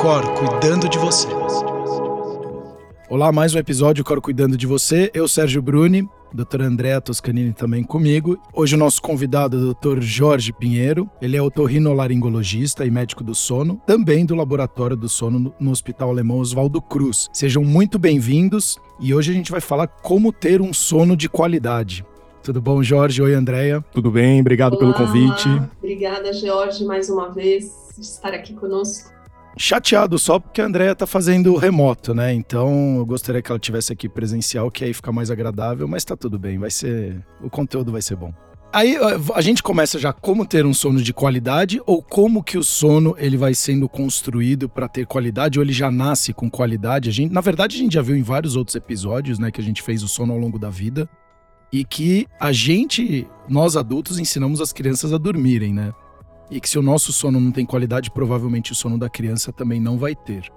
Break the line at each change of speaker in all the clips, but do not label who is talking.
Cor cuidando de você. Olá, mais um episódio Cor Cuidando de Você. Eu, Sérgio Bruni, doutora Andréa Toscanini também comigo. Hoje o nosso convidado é o Dr. Jorge Pinheiro. Ele é otorrinolaringologista e médico do sono, também do Laboratório do Sono no Hospital Alemão Oswaldo Cruz. Sejam muito bem-vindos e hoje a gente vai falar como ter um sono de qualidade. Tudo bom, Jorge? Oi, Andréia.
Tudo bem, obrigado
olá,
pelo convite.
Olá. Obrigada, Jorge, mais uma vez, estar aqui conosco
chateado só porque a Andrea tá fazendo remoto, né? Então eu gostaria que ela tivesse aqui presencial, que aí fica mais agradável, mas tá tudo bem, vai ser. O conteúdo vai ser bom. Aí a gente começa já como ter um sono de qualidade ou como que o sono ele vai sendo construído para ter qualidade ou ele já nasce com qualidade. A gente, na verdade, a gente já viu em vários outros episódios, né, que a gente fez o sono ao longo da vida e que a gente, nós adultos, ensinamos as crianças a dormirem, né? E que se o nosso sono não tem qualidade, provavelmente o sono da criança também não vai ter.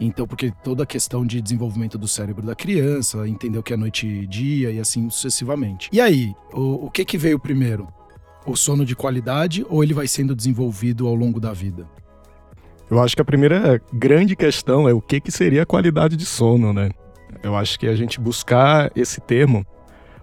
Então, porque toda a questão de desenvolvimento do cérebro da criança, entender o que é noite e dia e assim sucessivamente. E aí, o, o que que veio primeiro? O sono de qualidade ou ele vai sendo desenvolvido ao longo da vida?
Eu acho que a primeira grande questão é o que, que seria a qualidade de sono, né? Eu acho que a gente buscar esse termo,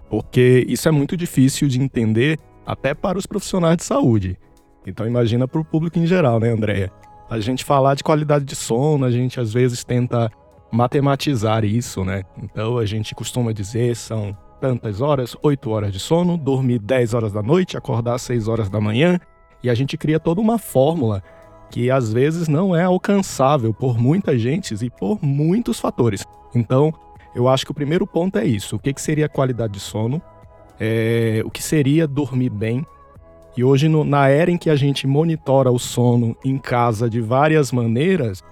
porque isso é muito difícil de entender até para os profissionais de saúde. Então imagina para o público em geral, né, Andréia? A gente falar de qualidade de sono, a gente às vezes tenta matematizar isso, né? Então a gente costuma dizer são tantas horas, 8 horas de sono, dormir 10 horas da noite, acordar 6 horas da manhã, e a gente cria toda uma fórmula que às vezes não é alcançável por muita gente e por muitos fatores. Então, eu acho que o primeiro ponto é isso: o que, que seria qualidade de sono, é, o que seria dormir bem, e hoje, no, na era em que a gente monitora o sono em casa de várias maneiras,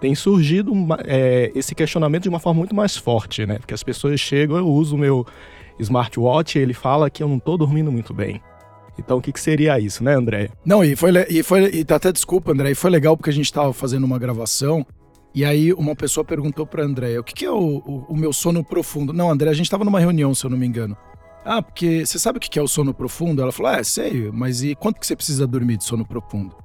tem surgido é, esse questionamento de uma forma muito mais forte, né? Porque as pessoas chegam, eu uso o meu smartwatch e ele fala que eu não estou dormindo muito bem. Então, o que, que, seria isso, né, André?
Não, e foi, e foi e até desculpa, André, e foi legal porque a gente estava fazendo uma gravação e aí uma pessoa perguntou para André, o que, que é o, o, o, meu sono profundo? Não, André, a gente estava numa reunião, se eu não me engano. Ah, porque você sabe o que é o sono profundo? Ela falou: É, sei, mas e quanto que você precisa dormir de sono profundo?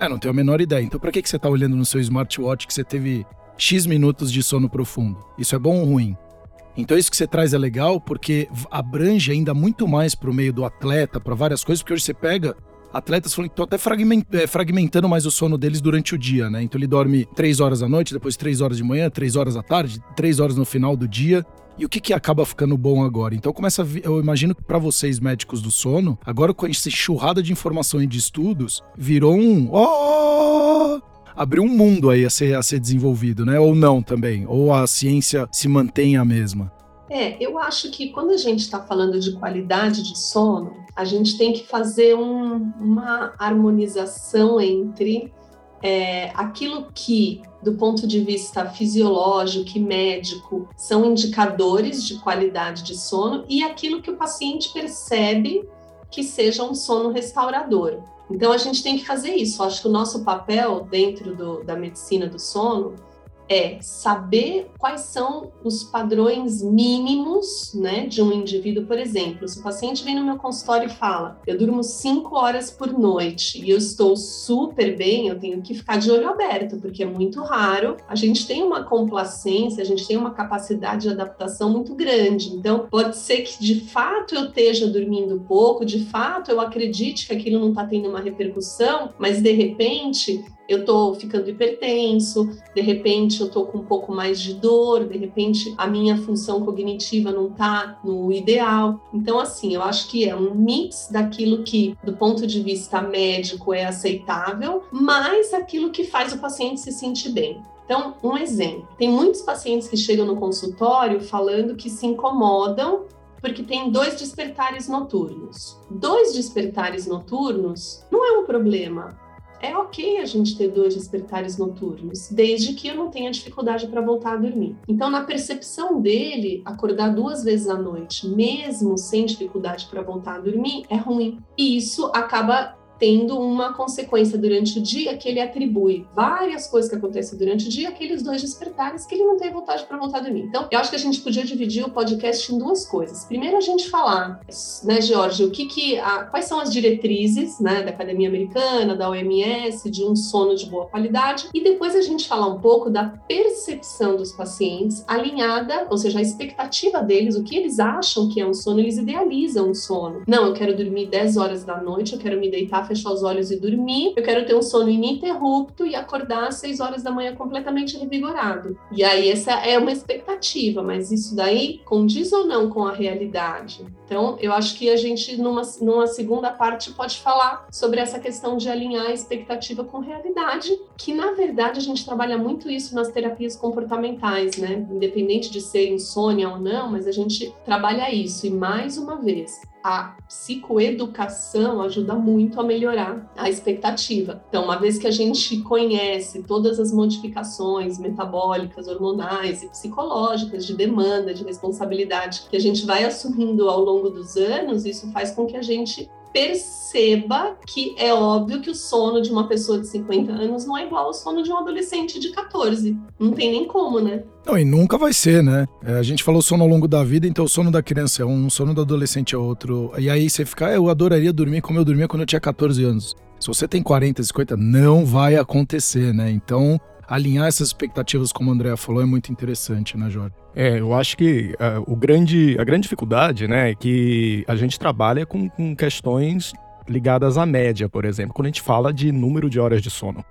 É, não tenho a menor ideia. Então, para que, que você tá olhando no seu smartwatch que você teve X minutos de sono profundo? Isso é bom ou ruim? Então, isso que você traz é legal porque abrange ainda muito mais para o meio do atleta, para várias coisas, porque hoje você pega atletas falando que estão até é, fragmentando mais o sono deles durante o dia, né? Então ele dorme três horas à noite, depois três horas de manhã, três horas à tarde, três horas no final do dia. E o que, que acaba ficando bom agora? Então começa a, eu imagino que para vocês médicos do sono, agora com essa enxurrada de informação e de estudos, virou um oh! abriu um mundo aí a ser, a ser desenvolvido, né? Ou não também? Ou a ciência se mantém a mesma?
É, eu acho que quando a gente está falando de qualidade de sono, a gente tem que fazer um, uma harmonização entre é, aquilo que, do ponto de vista fisiológico e médico, são indicadores de qualidade de sono e aquilo que o paciente percebe que seja um sono restaurador. Então, a gente tem que fazer isso. Acho que o nosso papel dentro do, da medicina do sono é saber quais são os padrões mínimos né, de um indivíduo. Por exemplo, se o paciente vem no meu consultório e fala, eu durmo cinco horas por noite e eu estou super bem, eu tenho que ficar de olho aberto, porque é muito raro. A gente tem uma complacência, a gente tem uma capacidade de adaptação muito grande. Então, pode ser que de fato eu esteja dormindo pouco, de fato eu acredite que aquilo não está tendo uma repercussão, mas de repente eu estou ficando hipertenso, de repente eu estou com um pouco mais de dor, de repente a minha função cognitiva não está no ideal. Então, assim, eu acho que é um mix daquilo que, do ponto de vista médico, é aceitável, mais aquilo que faz o paciente se sentir bem. Então, um exemplo: tem muitos pacientes que chegam no consultório falando que se incomodam porque tem dois despertares noturnos. Dois despertares noturnos não é um problema é ok a gente ter dois despertares noturnos, desde que eu não tenha dificuldade para voltar a dormir. Então, na percepção dele, acordar duas vezes à noite, mesmo sem dificuldade para voltar a dormir, é ruim. E isso acaba tendo uma consequência durante o dia que ele atribui várias coisas que acontecem durante o dia aqueles dois despertares que ele não tem vontade para voltar a dormir. Então, eu acho que a gente podia dividir o podcast em duas coisas. Primeiro, a gente falar, né, Jorge, o que que a, quais são as diretrizes, né, da Academia Americana, da OMS, de um sono de boa qualidade, e depois a gente falar um pouco da percepção dos pacientes alinhada, ou seja, a expectativa deles, o que eles acham que é um sono, eles idealizam um sono. Não, eu quero dormir 10 horas da noite, eu quero me deitar fechar os olhos e dormir. Eu quero ter um sono ininterrupto e acordar às 6 horas da manhã completamente revigorado. E aí essa é uma expectativa, mas isso daí condiz ou não com a realidade? Então, eu acho que a gente, numa, numa segunda parte, pode falar sobre essa questão de alinhar a expectativa com realidade, que na verdade a gente trabalha muito isso nas terapias comportamentais, né? Independente de ser insônia ou não, mas a gente trabalha isso. E mais uma vez, a psicoeducação ajuda muito a melhorar a expectativa. Então, uma vez que a gente conhece todas as modificações metabólicas, hormonais e psicológicas de demanda, de responsabilidade que a gente vai assumindo ao longo dos anos, isso faz com que a gente perceba que é óbvio que o sono de uma pessoa de 50 anos não é igual ao sono de um adolescente de 14. Não tem nem como, né?
Não, e nunca vai ser, né? É, a gente falou sono ao longo da vida, então o sono da criança é um, o sono do adolescente é outro. E aí você fica, ah, eu adoraria dormir como eu dormia quando eu tinha 14 anos. Se você tem 40, 50, não vai acontecer, né? Então, alinhar essas expectativas, como a Andrea falou, é muito interessante, né, Jorge?
É, eu acho que uh, o grande, a grande dificuldade, né, é que a gente trabalha com, com questões ligadas à média, por exemplo, quando a gente fala de número de horas de sono.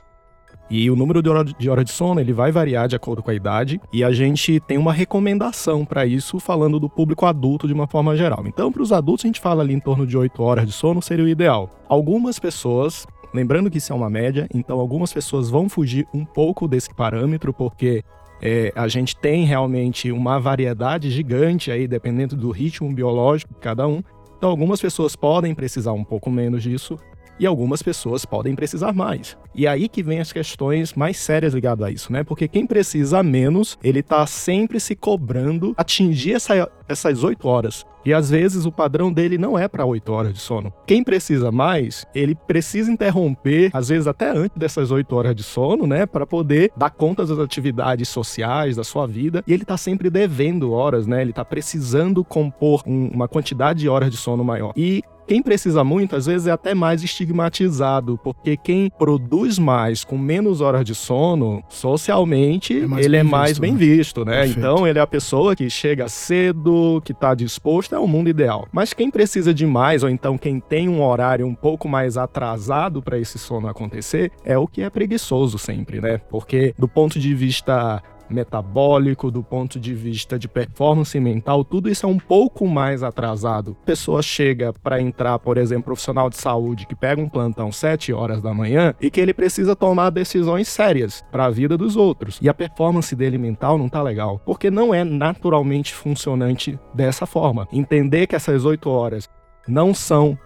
E o número de horas de, hora de sono ele vai variar de acordo com a idade e a gente tem uma recomendação para isso falando do público adulto de uma forma geral. Então, para os adultos a gente fala ali em torno de 8 horas de sono seria o ideal. Algumas pessoas Lembrando que isso é uma média, então algumas pessoas vão fugir um pouco desse parâmetro, porque é, a gente tem realmente uma variedade gigante aí, dependendo do ritmo biológico de cada um. Então, algumas pessoas podem precisar um pouco menos disso, e algumas pessoas podem precisar mais. E aí que vem as questões mais sérias ligadas a isso, né? Porque quem precisa menos, ele tá sempre se cobrando atingir essa, essas 8 horas. E às vezes o padrão dele não é para 8 horas de sono. Quem precisa mais, ele precisa interromper, às vezes até antes dessas 8 horas de sono, né, para poder dar conta das atividades sociais da sua vida, e ele tá sempre devendo horas, né? Ele tá precisando compor um, uma quantidade de horas de sono maior. E quem precisa muito, às vezes, é até mais estigmatizado, porque quem produz mais com menos horas de sono, socialmente, é ele é mais visto, bem né? visto, né? Perfeito. Então, ele é a pessoa que chega cedo, que está disposto, é o mundo ideal. Mas quem precisa de mais, ou então quem tem um horário um pouco mais atrasado para esse sono acontecer, é o que é preguiçoso sempre, né? Porque, do ponto de vista metabólico, do ponto de vista de performance mental, tudo isso é um pouco mais atrasado. A pessoa chega para entrar, por exemplo, profissional de saúde que pega um plantão 7 horas da manhã e que ele precisa tomar decisões sérias para a vida dos outros. E a performance dele mental não tá legal, porque não é naturalmente funcionante dessa forma. Entender que essas 8 horas não são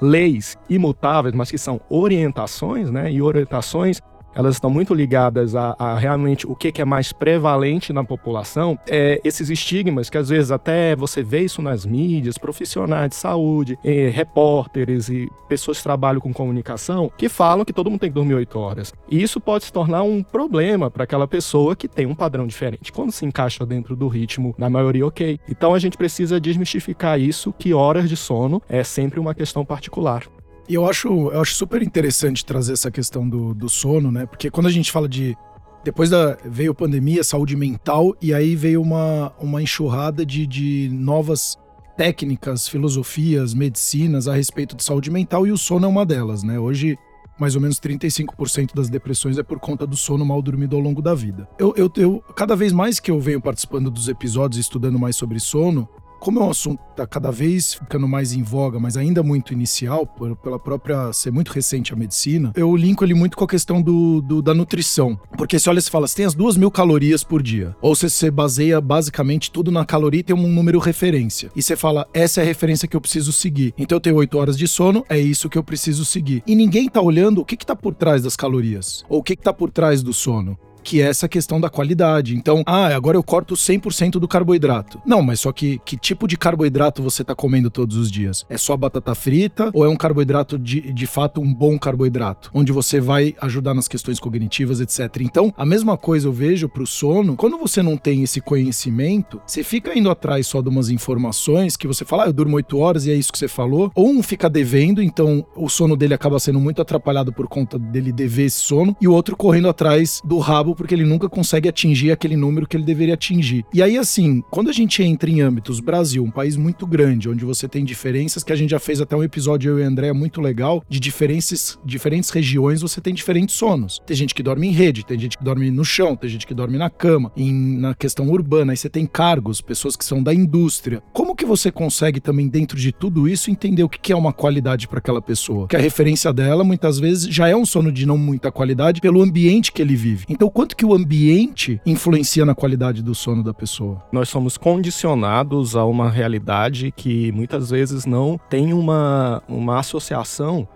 leis imutáveis, mas que são orientações, né? E orientações elas estão muito ligadas a, a realmente o que, que, é mais prevalente na população, é esses estigmas que às vezes até você vê isso nas mídias, profissionais de saúde, repórteres e pessoas que trabalham com comunicação, que falam que todo mundo tem que dormir 8 horas. E isso pode se tornar um problema para aquela pessoa que tem um padrão diferente. Quando se encaixa dentro do ritmo, na maioria, ok. Então a gente precisa desmistificar isso, que horas de sono é sempre uma questão particular.
E eu acho, eu acho super interessante trazer essa questão do, do sono, né? Porque quando a gente fala de. Depois da. veio pandemia, saúde mental, e aí veio uma, uma enxurrada de, de novas técnicas, filosofias, medicinas a respeito de saúde mental, e o sono é uma delas, né? Hoje, mais ou menos 35% das depressões é por conta do sono mal dormido ao longo da vida. Eu, eu, eu, cada vez mais que eu venho participando dos episódios e estudando mais sobre sono, como é um assunto que tá cada vez ficando mais em voga, mas ainda muito inicial, por, pela própria ser muito recente a medicina, eu linko ele muito com a questão do, do da nutrição. Porque se olha, você fala, você tem as duas mil calorias por dia. Ou você, você baseia basicamente tudo na caloria e tem um número referência. E você fala, essa é a referência que eu preciso seguir. Então eu tenho oito horas de sono, é isso que eu preciso seguir. E ninguém tá olhando o que que tá por trás das calorias. Ou o que que tá por trás do sono que é essa questão da qualidade. Então, ah, agora eu corto 100% do carboidrato. Não, mas só que que tipo de carboidrato você tá comendo todos os dias? É só batata frita ou é um carboidrato de, de fato um bom carboidrato, onde você vai ajudar nas questões cognitivas, etc. Então, a mesma coisa eu vejo pro sono, quando você não tem esse conhecimento, você fica indo atrás só de umas informações que você fala, ah, eu durmo 8 horas e é isso que você falou, ou um fica devendo, então o sono dele acaba sendo muito atrapalhado por conta dele dever esse sono, e o outro correndo atrás do rabo porque ele nunca consegue atingir aquele número que ele deveria atingir. E aí, assim, quando a gente entra em âmbitos, Brasil, um país muito grande, onde você tem diferenças, que a gente já fez até um episódio, eu e André, muito legal, de diferentes, diferentes regiões, você tem diferentes sonos. Tem gente que dorme em rede, tem gente que dorme no chão, tem gente que dorme na cama, em, na questão urbana, aí você tem cargos, pessoas que são da indústria. Como que você consegue também, dentro de tudo isso, entender o que é uma qualidade para aquela pessoa? Que a referência dela, muitas vezes, já é um sono de não muita qualidade pelo ambiente que ele vive. Então, quanto que o ambiente influencia na qualidade do sono da pessoa?
Nós somos condicionados a uma realidade que muitas vezes não tem uma, uma associação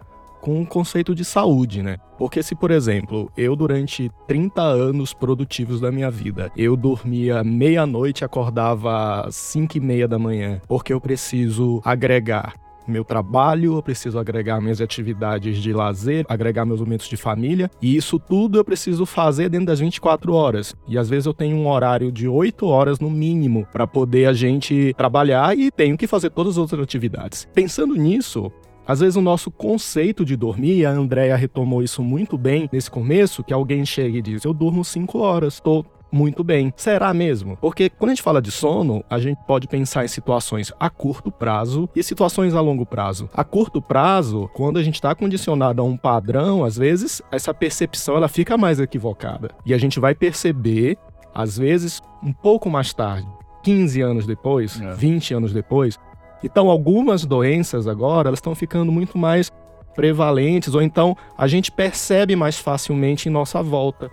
com o conceito de saúde, né? Porque se, por exemplo, eu durante 30 anos produtivos da minha vida, eu dormia meia-noite e acordava às 5 e meia da manhã, porque eu preciso agregar meu trabalho, eu preciso agregar minhas atividades de lazer, agregar meus momentos de família, e isso tudo eu preciso fazer dentro das 24 horas. E às vezes eu tenho um horário de 8 horas no mínimo para poder a gente trabalhar e tenho que fazer todas as outras atividades. Pensando nisso, às vezes o nosso conceito de dormir, a Andrea retomou isso muito bem nesse começo, que alguém chega e diz: "Eu durmo 5 horas, tô muito bem. Será mesmo? Porque quando a gente fala de sono, a gente pode pensar em situações a curto prazo e situações a longo prazo. A curto prazo, quando a gente está condicionado a um padrão, às vezes essa percepção ela fica mais equivocada. E a gente vai perceber, às vezes, um pouco mais tarde, 15 anos depois, é. 20 anos depois. Então, algumas doenças agora, elas estão ficando muito mais prevalentes, ou então a gente percebe mais facilmente em nossa volta.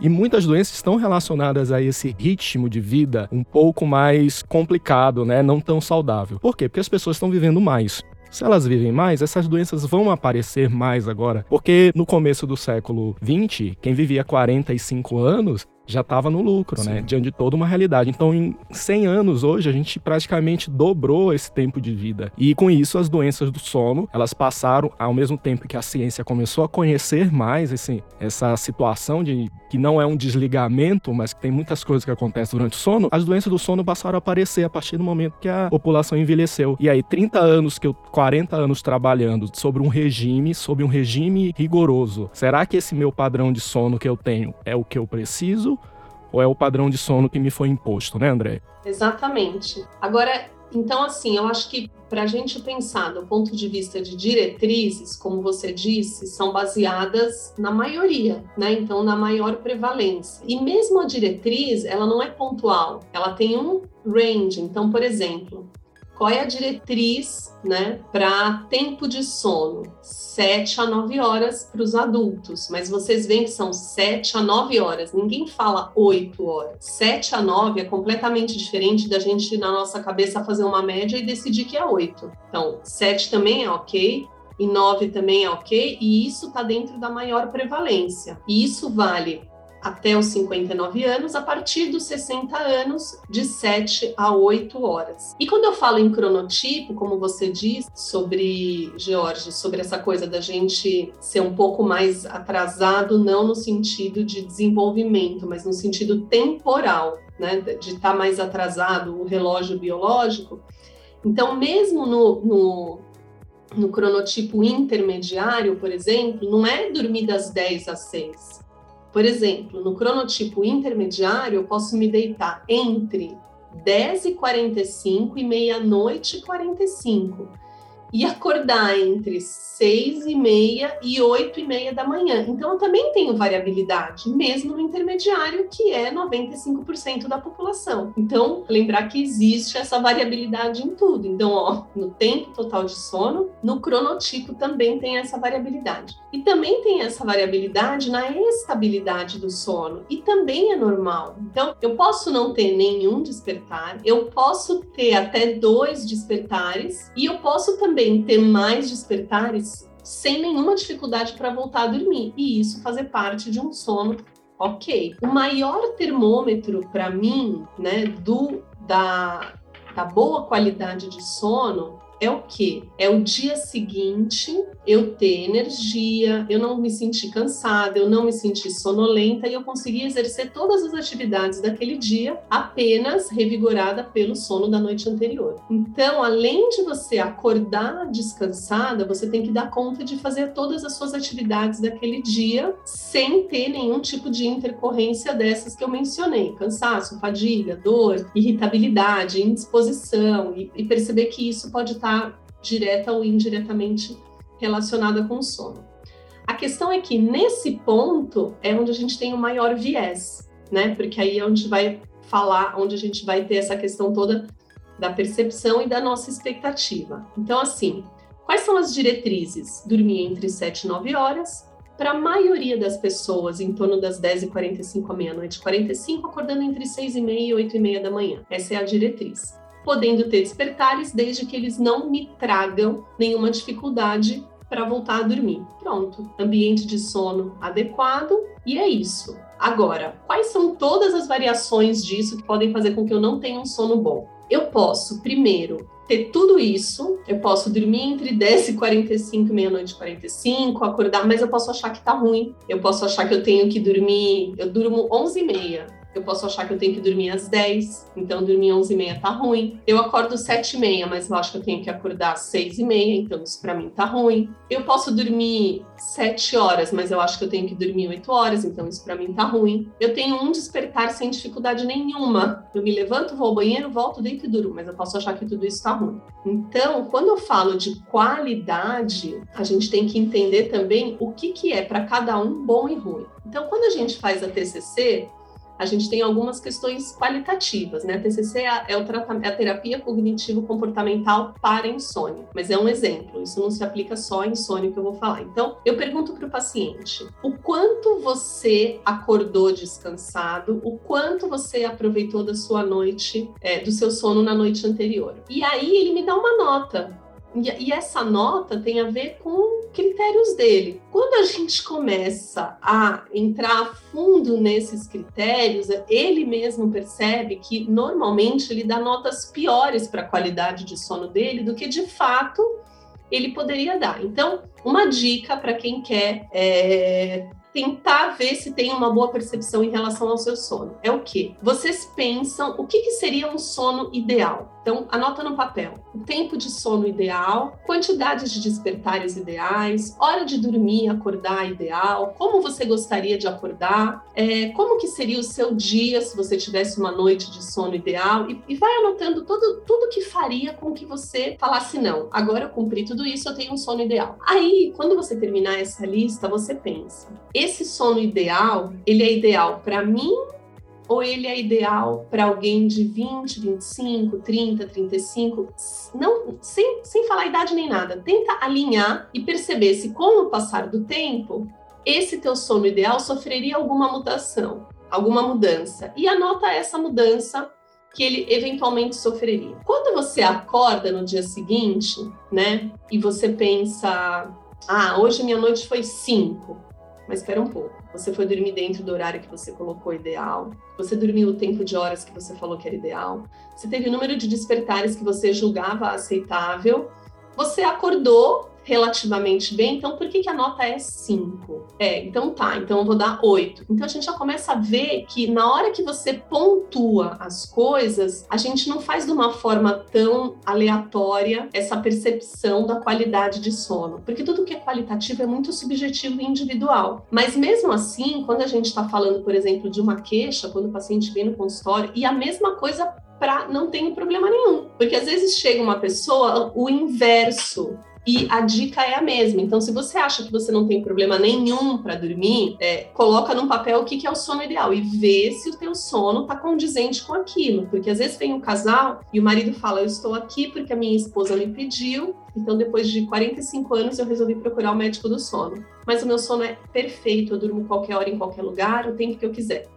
E muitas doenças estão relacionadas a esse ritmo de vida um pouco mais complicado, né? Não tão saudável. Por quê? Porque as pessoas estão vivendo mais. Se elas vivem mais, essas doenças vão aparecer mais agora. Porque no começo do século 20, quem vivia 45 anos já estava no lucro, né? Sim. né? Diante de toda uma realidade. Então, em 100 anos hoje, a gente praticamente dobrou esse tempo de vida. E com isso, as doenças do sono, elas passaram, ao mesmo tempo que a ciência começou a conhecer mais esse, essa situação de que não é um desligamento, mas que tem muitas coisas que acontecem durante o sono, as doenças do sono passaram a aparecer a partir do momento que a população envelheceu. E aí, 30 anos que eu, 40 anos trabalhando sobre um regime, sobre um regime rigoroso. Será que esse meu padrão de sono que eu tenho é o que eu preciso? Ou é o padrão de sono que me foi imposto, né, André?
Exatamente. Agora, então, assim, eu acho que para a gente pensar do ponto de vista de diretrizes, como você disse, são baseadas na maioria, né? Então, na maior prevalência. E mesmo a diretriz, ela não é pontual, ela tem um range. Então, por exemplo, qual é a diretriz né, para tempo de sono? 7 a 9 horas para os adultos, mas vocês veem que são 7 a 9 horas, ninguém fala 8 horas. 7 a 9 é completamente diferente da gente, na nossa cabeça, fazer uma média e decidir que é 8. Então, 7 também é ok, e 9 também é ok, e isso está dentro da maior prevalência. E isso vale até os 59 anos, a partir dos 60 anos, de 7 a 8 horas. E quando eu falo em cronotipo, como você diz sobre, George, sobre essa coisa da gente ser um pouco mais atrasado, não no sentido de desenvolvimento, mas no sentido temporal, né, de estar tá mais atrasado, o relógio biológico. Então, mesmo no, no, no cronotipo intermediário, por exemplo, não é dormir das 10 às 6 por exemplo, no cronotipo intermediário, eu posso me deitar entre 10 e 45 e meia-noite e 45. E acordar entre seis e meia e oito e meia da manhã. Então, eu também tenho variabilidade, mesmo no intermediário, que é 95% da população. Então, lembrar que existe essa variabilidade em tudo. Então, ó, no tempo total de sono, no cronotipo também tem essa variabilidade. E também tem essa variabilidade na estabilidade do sono, e também é normal. Então, eu posso não ter nenhum despertar, eu posso ter até dois despertares, e eu posso também ter mais despertares sem nenhuma dificuldade para voltar a dormir. E isso fazer parte de um sono ok. O maior termômetro para mim, né, do da, da boa qualidade de sono é o que? É o dia seguinte eu ter energia, eu não me sentir cansada, eu não me sentir sonolenta e eu conseguir exercer todas as atividades daquele dia apenas revigorada pelo sono da noite anterior. Então, além de você acordar descansada, você tem que dar conta de fazer todas as suas atividades daquele dia sem ter nenhum tipo de intercorrência dessas que eu mencionei: cansaço, fadiga, dor, irritabilidade, indisposição, e, e perceber que isso pode estar está direta ou indiretamente relacionada com o sono. A questão é que nesse ponto é onde a gente tem o maior viés, né? Porque aí é onde vai falar, onde a gente vai ter essa questão toda da percepção e da nossa expectativa. Então, assim, quais são as diretrizes? Dormir entre 7 e 9 horas, para a maioria das pessoas, em torno das 10h45 à meia-noite 45, acordando entre 6 e meia e 8 e meia da manhã. Essa é a diretriz podendo ter despertares desde que eles não me tragam nenhuma dificuldade para voltar a dormir. Pronto, ambiente de sono adequado e é isso. Agora, quais são todas as variações disso que podem fazer com que eu não tenha um sono bom? Eu posso, primeiro, ter tudo isso, eu posso dormir entre 10 e 45 e meia-noite e 45, acordar, mas eu posso achar que tá ruim. Eu posso achar que eu tenho que dormir, eu durmo 11 e meia, eu posso achar que eu tenho que dormir às 10, então dormir às 11 e meia tá ruim. Eu acordo às 7 e meia, mas eu acho que eu tenho que acordar às 6 e meia, então isso para mim tá ruim. Eu posso dormir 7 horas, mas eu acho que eu tenho que dormir 8 horas, então isso para mim tá ruim. Eu tenho um despertar sem dificuldade nenhuma. Eu me levanto, vou ao banheiro, volto, deito e durmo, mas eu posso achar que tudo isso tá ruim. Então, quando eu falo de qualidade, a gente tem que entender também o que que é para cada um bom e ruim. Então, quando a gente faz a TCC, a gente tem algumas questões qualitativas, né? A TCC é é, o é a terapia cognitivo-comportamental para insônia, mas é um exemplo, isso não se aplica só à insônia que eu vou falar. Então, eu pergunto para o paciente, o quanto você acordou descansado, o quanto você aproveitou da sua noite, é, do seu sono na noite anterior. E aí ele me dá uma nota, e, essa nota tem a ver com critérios dele. Quando a gente começa a entrar a fundo nesses critérios, ele mesmo percebe que normalmente ele dá notas piores para a qualidade de sono dele do que de fato ele poderia dar. Então, uma dica para quem quer é, tentar ver se tem uma boa percepção em relação ao seu sono. É o que? Vocês pensam o que, que seria um sono ideal? Então, anota no papel o tempo de sono ideal, quantidade de despertares ideais, hora de dormir, acordar ideal, como você gostaria de acordar, é, como que seria o seu dia se você tivesse uma noite de sono ideal e, e vai anotando todo, tudo que faria com que você falasse não, agora eu cumpri tudo isso, eu tenho um sono ideal. Aí, quando você terminar essa lista, você pensa, esse sono ideal, ele é ideal para mim ou ele é ideal para alguém de 20, 25, 30, 35? Não, sem, sem falar idade nem nada. Tenta alinhar e perceber se com o passar do tempo, esse teu sono ideal sofreria alguma mutação, alguma mudança. E anota essa mudança que ele eventualmente sofreria. Quando você acorda no dia seguinte, né, e você pensa, ah, hoje minha noite foi 5, mas espera um pouco. Você foi dormir dentro do horário que você colocou ideal. Você dormiu o tempo de horas que você falou que era ideal. Você teve o número de despertares que você julgava aceitável. Você acordou relativamente bem, então por que, que a nota é 5? É, então tá, então eu vou dar 8. Então a gente já começa a ver que na hora que você pontua as coisas, a gente não faz de uma forma tão aleatória essa percepção da qualidade de sono, porque tudo que é qualitativo é muito subjetivo e individual. Mas mesmo assim, quando a gente está falando, por exemplo, de uma queixa, quando o paciente vem no consultório, e a mesma coisa para não ter problema nenhum. Porque às vezes chega uma pessoa, o inverso, e a dica é a mesma. Então, se você acha que você não tem problema nenhum para dormir, é, coloca num papel o que, que é o sono ideal e vê se o teu sono está condizente com aquilo. Porque às vezes vem um casal e o marido fala: Eu estou aqui porque a minha esposa me pediu. Então, depois de 45 anos, eu resolvi procurar o médico do sono. Mas o meu sono é perfeito, eu durmo qualquer hora, em qualquer lugar, o tempo que eu quiser.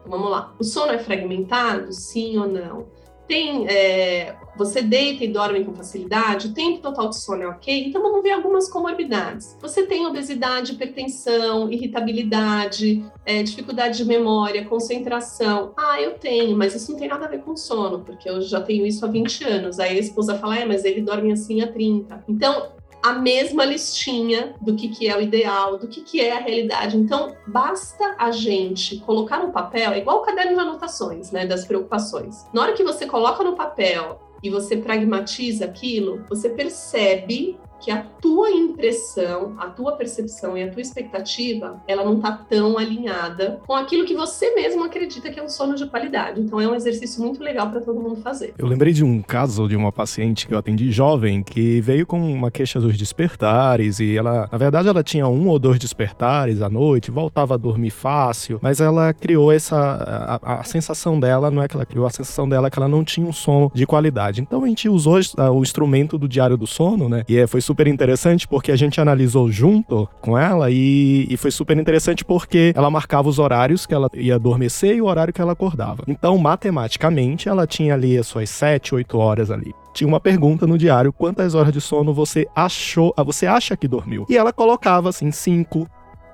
Então, vamos lá. O sono é fragmentado? Sim ou não? Tem, é, você deita e dorme com facilidade, o tempo total de sono é ok, então vamos ver algumas comorbidades. Você tem obesidade, hipertensão, irritabilidade, é, dificuldade de memória, concentração. Ah, eu tenho, mas isso não tem nada a ver com sono, porque eu já tenho isso há 20 anos. Aí a esposa fala, é, mas ele dorme assim há 30. Então, a mesma listinha do que, que é o ideal, do que, que é a realidade. Então, basta a gente colocar no papel, é igual o caderno de anotações, né, das preocupações. Na hora que você coloca no papel e você pragmatiza aquilo, você percebe que a tua impressão, a tua percepção e a tua expectativa, ela não está tão alinhada com aquilo que você mesmo acredita que é um sono de qualidade. Então é um exercício muito legal para todo mundo fazer.
Eu lembrei de um caso de uma paciente que eu atendi jovem que veio com uma queixa dos despertares e ela, na verdade, ela tinha um ou dois despertares à noite, voltava a dormir fácil, mas ela criou essa a, a sensação dela, não é que ela criou, a sensação dela é que ela não tinha um sono de qualidade. Então a gente usou o instrumento do diário do sono, né? E é, foi super interessante porque a gente analisou junto com ela e, e foi super interessante porque ela marcava os horários que ela ia adormecer e o horário que ela acordava. Então, matematicamente, ela tinha ali as suas 7, 8 horas ali tinha uma pergunta no diário: quantas horas de sono você achou, ah, você acha que dormiu? E ela colocava assim, 5,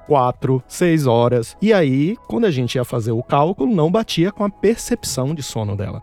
4, 6 horas. E aí, quando a gente ia fazer o cálculo, não batia com a percepção de sono dela.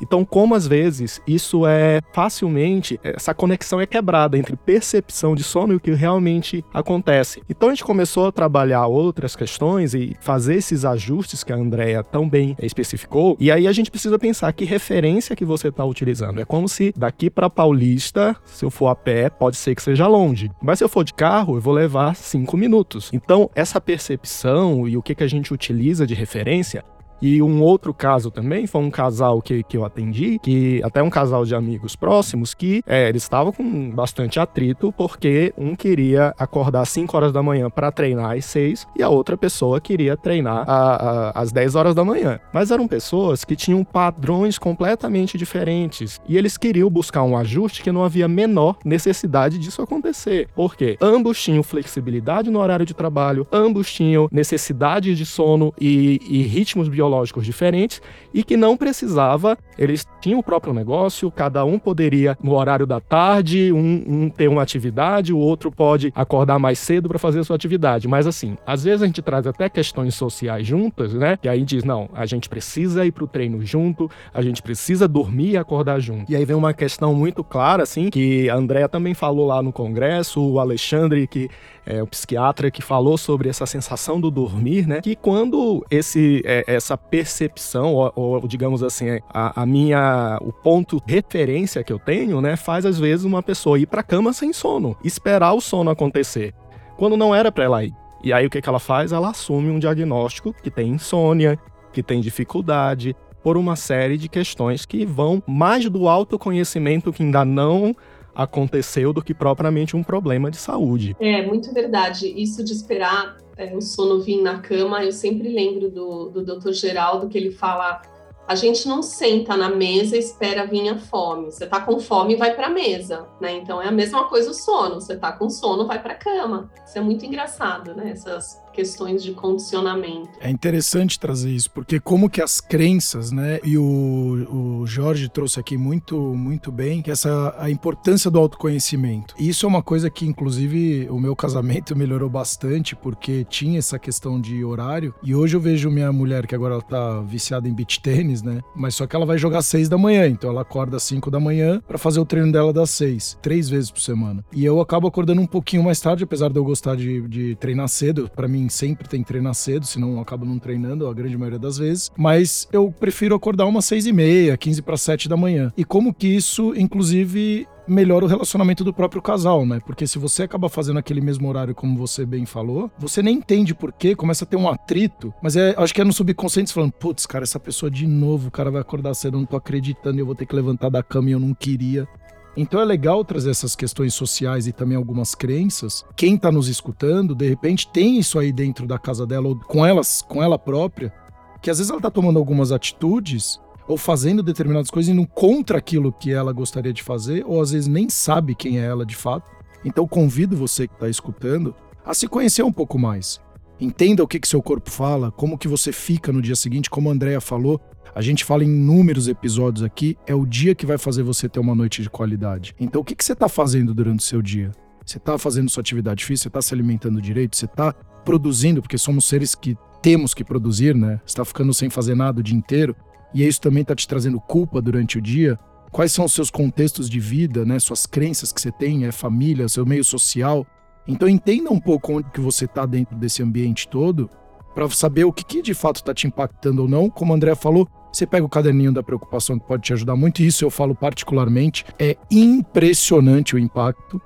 Então, como às vezes isso é facilmente, essa conexão é quebrada entre percepção de sono e o que realmente acontece. Então, a gente começou a trabalhar outras questões e fazer esses ajustes que a Andrea tão bem especificou. E aí a gente precisa pensar que referência que você está utilizando. É como se daqui para Paulista, se eu for a pé, pode ser que seja longe. Mas se eu for de carro, eu vou levar cinco minutos. Então, essa percepção e o que, que a gente utiliza de referência e um outro caso também foi um casal que, que eu atendi, que até um casal de amigos próximos, que é, eles estavam com bastante atrito porque um queria acordar às 5 horas da manhã para treinar às 6 e a outra pessoa queria treinar a, a, às 10 horas da manhã. Mas eram pessoas que tinham padrões completamente diferentes e eles queriam buscar um ajuste que não havia menor necessidade disso acontecer. Porque ambos tinham flexibilidade no horário de trabalho, ambos tinham necessidade de sono e, e ritmos biológicos biológicos diferentes e que não precisava, eles tinham o próprio negócio, cada um poderia, no horário da tarde, um, um ter uma atividade, o outro pode acordar mais cedo para fazer a sua atividade. Mas assim, às vezes a gente traz até questões sociais juntas, né? E aí diz, não, a gente precisa ir para o treino junto, a gente precisa dormir e acordar junto. E aí vem uma questão muito clara, assim, que a Andrea também falou lá no congresso, o Alexandre, que é o psiquiatra, que falou sobre essa sensação do dormir, né? Que quando esse, é, essa percepção, ou, ou digamos assim, a, a, minha. o ponto referência que eu tenho, né, faz às vezes uma pessoa ir pra cama sem sono, esperar o sono acontecer, quando não era para ela ir. E aí o que, que ela faz? Ela assume um diagnóstico que tem insônia, que tem dificuldade, por uma série de questões que vão mais do autoconhecimento que ainda não aconteceu do que propriamente um problema de saúde.
É, muito verdade. Isso de esperar é, o sono vir na cama, eu sempre lembro do, do Dr. Geraldo que ele fala: a gente não senta na mesa e espera vir a fome. Você tá com fome, vai para a mesa, né? Então é a mesma coisa o sono. Você tá com sono, vai para a cama. Isso é muito engraçado, né? Essas questões de condicionamento.
É interessante trazer isso, porque como que as crenças, né, e o, o Jorge trouxe aqui muito, muito bem, que essa a importância do autoconhecimento. E isso é uma coisa que, inclusive, o meu casamento melhorou bastante, porque tinha essa questão de horário, e hoje eu vejo minha mulher, que agora ela tá viciada em beach tênis, né, mas só que ela vai jogar às seis da manhã, então ela acorda às cinco da manhã para fazer o treino dela das seis, três vezes por semana. E eu acabo acordando um pouquinho mais tarde, apesar de eu gostar de, de treinar cedo, para mim sempre tem que treinar cedo, senão eu acabo não treinando a grande maioria das vezes. Mas eu prefiro acordar umas seis e meia, 15 para sete da manhã. E como que isso, inclusive, melhora o relacionamento do próprio casal, né? Porque se você acaba fazendo aquele mesmo horário, como você bem falou, você nem entende por quê, começa a ter um atrito, mas é, acho que é no subconsciente falando, putz, cara, essa pessoa de novo, o cara vai acordar cedo, eu não tô acreditando, eu vou ter que levantar da cama e eu não queria. Então é legal trazer essas questões sociais e também algumas crenças. Quem está nos escutando, de repente, tem isso aí dentro da casa dela ou com elas, com ela própria, que às vezes ela está tomando algumas atitudes ou fazendo determinadas coisas indo contra aquilo que ela gostaria de fazer, ou às vezes nem sabe quem é ela de fato. Então convido você que está escutando a se conhecer um pouco mais. Entenda o que, que seu corpo fala, como que você fica no dia seguinte, como a Andrea falou, a gente fala em inúmeros episódios aqui, é o dia que vai fazer você ter uma noite de qualidade. Então, o que, que você está fazendo durante o seu dia? Você está fazendo sua atividade física? Você está se alimentando direito? Você está produzindo? Porque somos seres que temos que produzir, né? Você está ficando sem fazer nada o dia inteiro e isso também está te trazendo culpa durante o dia. Quais são os seus contextos de vida, né? Suas crenças que você tem, é família, seu meio social. Então entenda um pouco onde que você está dentro desse ambiente todo para saber o que, que de fato está te impactando ou não. Como o André falou, você pega o caderninho da preocupação que pode te ajudar muito, e isso eu falo particularmente. É impressionante o impacto.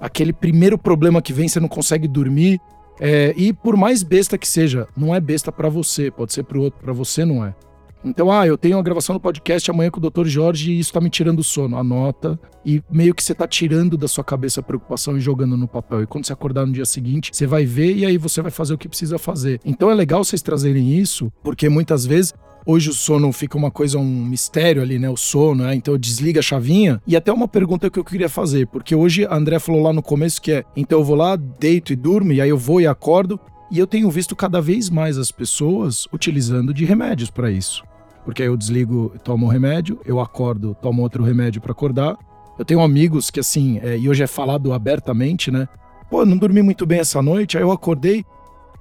Aquele primeiro problema que vem, você não consegue dormir. É, e por mais besta que seja, não é besta para você, pode ser para o outro, para você não é. Então, ah, eu tenho uma gravação no podcast amanhã com o Dr. Jorge e isso tá me tirando o sono. Anota e meio que você tá tirando da sua cabeça a preocupação e jogando no papel. E quando você acordar no dia seguinte, você vai ver e aí você vai fazer o que precisa fazer. Então é legal vocês trazerem isso, porque muitas vezes Hoje o sono fica uma coisa, um mistério ali, né? O sono, né? Então desliga a chavinha. E até uma pergunta que eu queria fazer, porque hoje a André falou lá no começo que é: então eu vou lá, deito e durmo, e aí eu vou e acordo. E eu tenho visto cada vez mais as pessoas utilizando de remédios para isso. Porque aí eu desligo, tomo um remédio, eu acordo, tomo outro remédio para acordar. Eu tenho amigos que, assim, é, e hoje é falado abertamente, né? Pô, não dormi muito bem essa noite, aí eu acordei,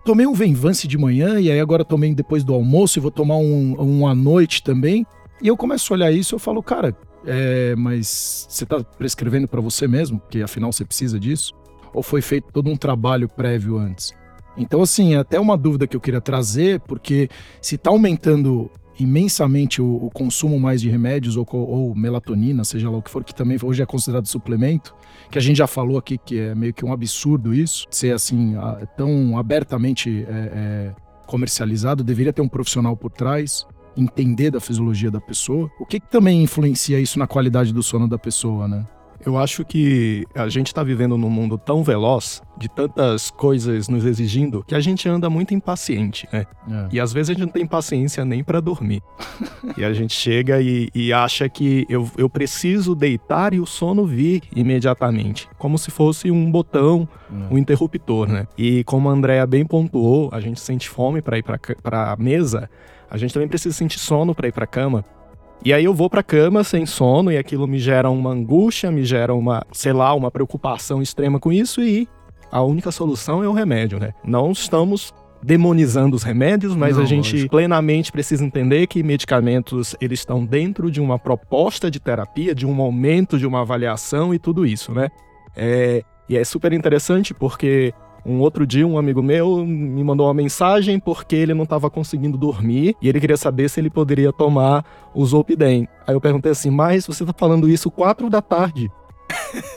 tomei um Venvance de manhã, e aí agora tomei depois do almoço, e vou tomar um, um à noite também. E eu começo a olhar isso, eu falo, cara, é, mas você tá prescrevendo para você mesmo, porque afinal você precisa disso? Ou foi feito todo um trabalho prévio antes? Então, assim, é até uma dúvida que eu queria trazer, porque se tá aumentando imensamente o, o, consumo mais de remédios ou, ou, melatonina, seja lá o que for, que também hoje é considerado suplemento, que a gente já falou aqui que é meio que um absurdo isso, ser assim, tão abertamente é, é, comercializado, deveria ter um profissional por trás, entender da fisiologia da pessoa. O que, que também influencia isso na qualidade do sono da pessoa, né?
Eu acho que a gente está vivendo num mundo tão veloz, de tantas coisas nos exigindo, que a gente anda muito impaciente, né? É. E às vezes a gente não tem paciência nem para dormir. e a gente chega e, e acha que eu, eu preciso deitar e o sono vir imediatamente, como se fosse um botão, é. um interruptor, né? E como a Andrea bem pontuou, a gente sente fome para ir para a mesa, a gente também precisa sentir sono para ir para a cama. E aí eu vou pra cama sem sono e aquilo me gera uma angústia, me gera uma, sei lá, uma preocupação extrema com isso e a única solução é o remédio, né? Não estamos demonizando os remédios, mas Não, a gente lógico. plenamente precisa entender que medicamentos eles estão dentro de uma proposta de terapia, de um momento de uma avaliação e tudo isso, né? É, e é super interessante porque um outro dia, um amigo meu me mandou uma mensagem porque ele não estava conseguindo dormir e ele queria saber se ele poderia tomar o Zolpidem. Aí eu perguntei assim, mas você está falando isso quatro da tarde?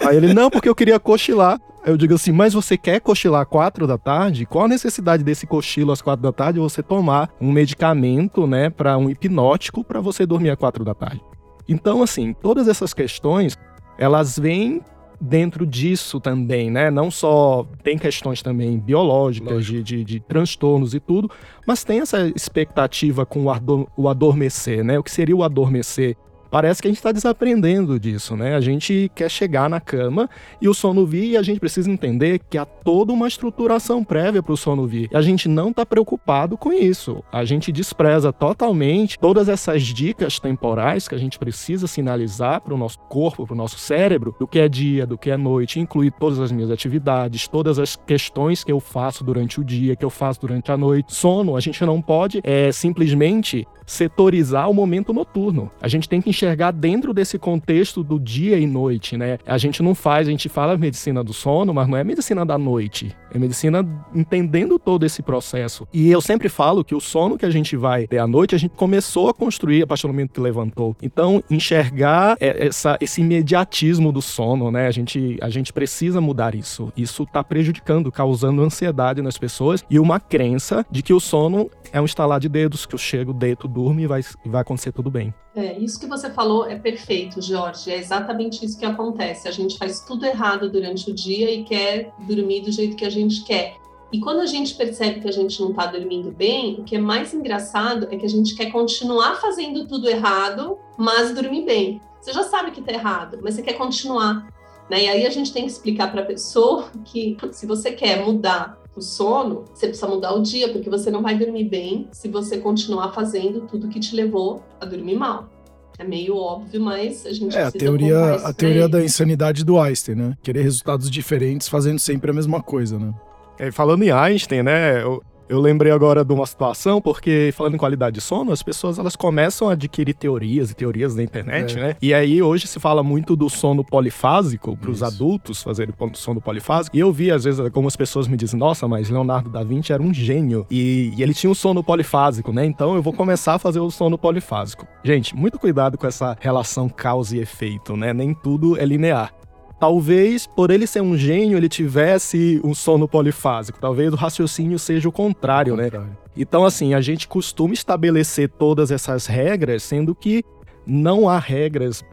Aí ele, não, porque eu queria cochilar. Aí eu digo assim, mas você quer cochilar quatro da tarde? Qual a necessidade desse cochilo às quatro da tarde você tomar um medicamento, né, para um hipnótico para você dormir às quatro da tarde? Então, assim, todas essas questões, elas vêm dentro disso também, né? Não só tem questões também biológicas, de, de, de, transtornos e tudo, mas tem essa expectativa com o, ador o adormecer, né? O que seria o adormecer? Parece que a gente está desaprendendo disso, né? A gente quer chegar na cama e o sono vir e a gente precisa entender que há toda uma estruturação prévia para o sono vir. E a gente não está preocupado com isso. A gente despreza totalmente todas essas dicas temporais que a gente precisa sinalizar para o nosso corpo, para o nosso cérebro, do que é dia, do que é noite, incluir todas as minhas atividades, todas as questões que eu faço durante o dia, que eu faço durante a noite. Sono, a gente não pode é, simplesmente setorizar o momento noturno. A gente tem que enxergar dentro desse contexto do dia e noite, né? A gente não faz, a gente fala medicina do sono, mas não é medicina da noite. É medicina entendendo todo esse processo. E eu sempre falo que o sono que a gente vai ter à noite, a gente começou a construir a partir do momento que levantou. Então, enxergar é, essa, esse imediatismo do sono, né? A gente, a gente precisa mudar isso. Isso está prejudicando, causando ansiedade nas pessoas e uma crença de que o sono é um estalar de dedos, que eu chego, deito, durmo e vai, vai acontecer tudo bem.
É, isso que você falou é perfeito, Jorge. É exatamente isso que acontece. A gente faz tudo errado durante o dia e quer dormir do jeito que a gente quer. E quando a gente percebe que a gente não está dormindo bem, o que é mais engraçado é que a gente quer continuar fazendo tudo errado, mas dormir bem. Você já sabe que está errado, mas você quer continuar. Né? E aí a gente tem que explicar para a pessoa que se você quer mudar o sono, você precisa mudar o dia, porque você não vai dormir bem se você continuar fazendo tudo que te levou a dormir mal. É meio óbvio, mas a gente
é, a teoria, a teoria da insanidade do Einstein, né? Querer resultados diferentes fazendo sempre a mesma coisa, né?
É, falando em Einstein, né? Eu, eu lembrei agora de uma situação, porque falando em qualidade de sono, as pessoas elas começam a adquirir teorias e teorias na internet, é. né? E aí hoje se fala muito do sono polifásico para os adultos fazerem sono polifásico. E eu vi às vezes algumas pessoas me dizem: "Nossa, mas Leonardo da Vinci era um gênio e, e ele tinha um sono polifásico, né? Então eu vou começar a fazer o sono polifásico". Gente, muito cuidado com essa relação causa e efeito, né? Nem tudo é linear. Talvez, por ele ser um gênio, ele tivesse um sono polifásico. Talvez o raciocínio seja o contrário, o contrário. né? Então, assim, a gente costuma estabelecer todas essas regras, sendo que não há regras.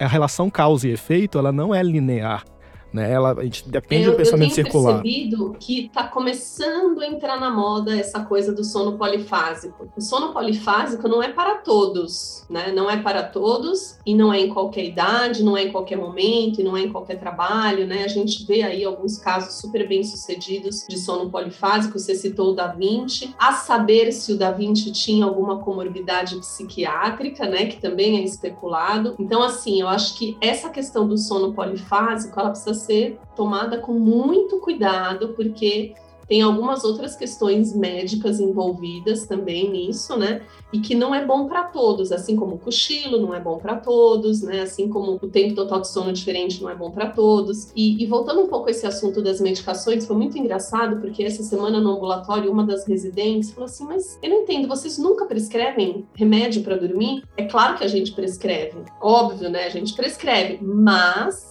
A relação causa e efeito, ela não é linear. Né? Ela, a gente depende eu, do pensamento circular.
Eu tenho percebido que está começando a entrar na moda essa coisa do sono polifásico. O sono polifásico não é para todos, né? Não é para todos e não é em qualquer idade, não é em qualquer momento e não é em qualquer trabalho, né? A gente vê aí alguns casos super bem sucedidos de sono polifásico. Você citou o Da Vinci. A saber se o Da Vinci tinha alguma comorbidade psiquiátrica, né? Que também é especulado. Então, assim, eu acho que essa questão do sono polifásico, ela precisa ser tomada com muito cuidado, porque tem algumas outras questões médicas envolvidas também nisso, né? E que não é bom para todos, assim como o cochilo não é bom para todos, né? Assim como o tempo total de sono diferente não é bom para todos. E, e, voltando um pouco a esse assunto das medicações, foi muito engraçado, porque essa semana no ambulatório, uma das residentes falou assim: Mas eu não entendo, vocês nunca prescrevem remédio para dormir? É claro que a gente prescreve, óbvio, né? A gente prescreve, mas